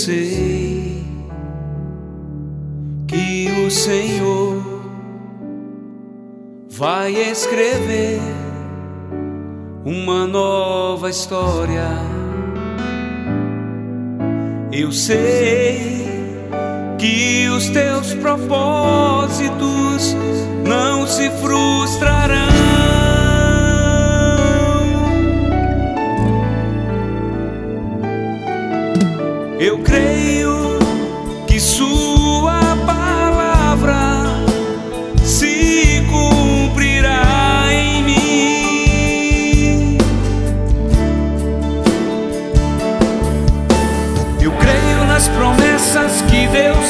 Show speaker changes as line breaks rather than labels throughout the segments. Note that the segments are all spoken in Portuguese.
sei que o Senhor vai escrever uma nova história. Eu sei que os teus propósitos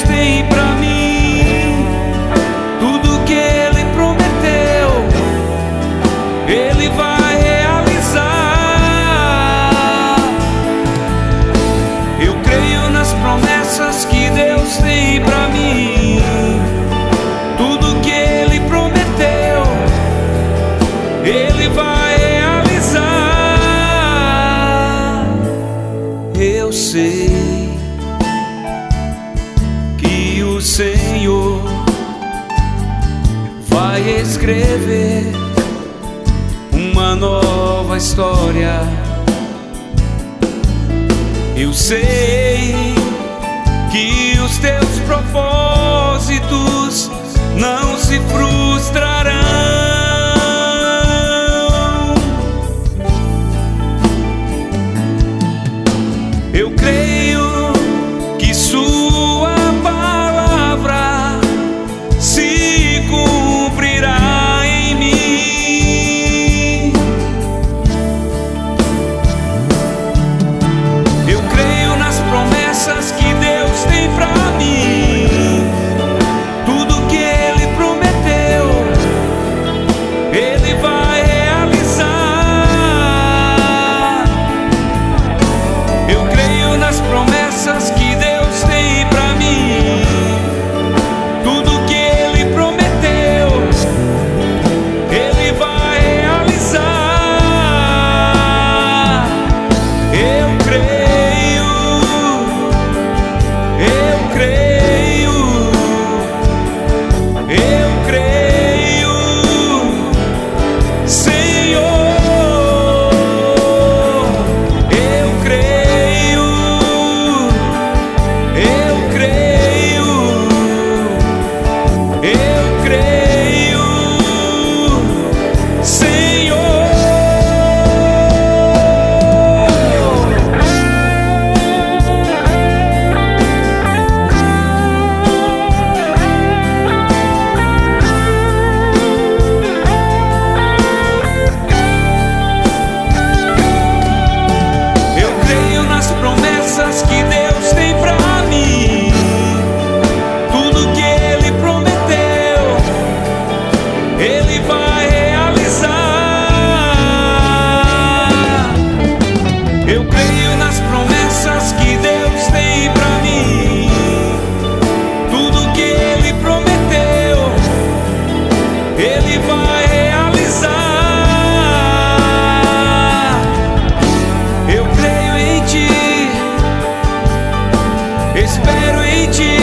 que Deus escrever uma nova história. Eu sei que os teus propósitos não se frustrarão. Jesus espero em ti.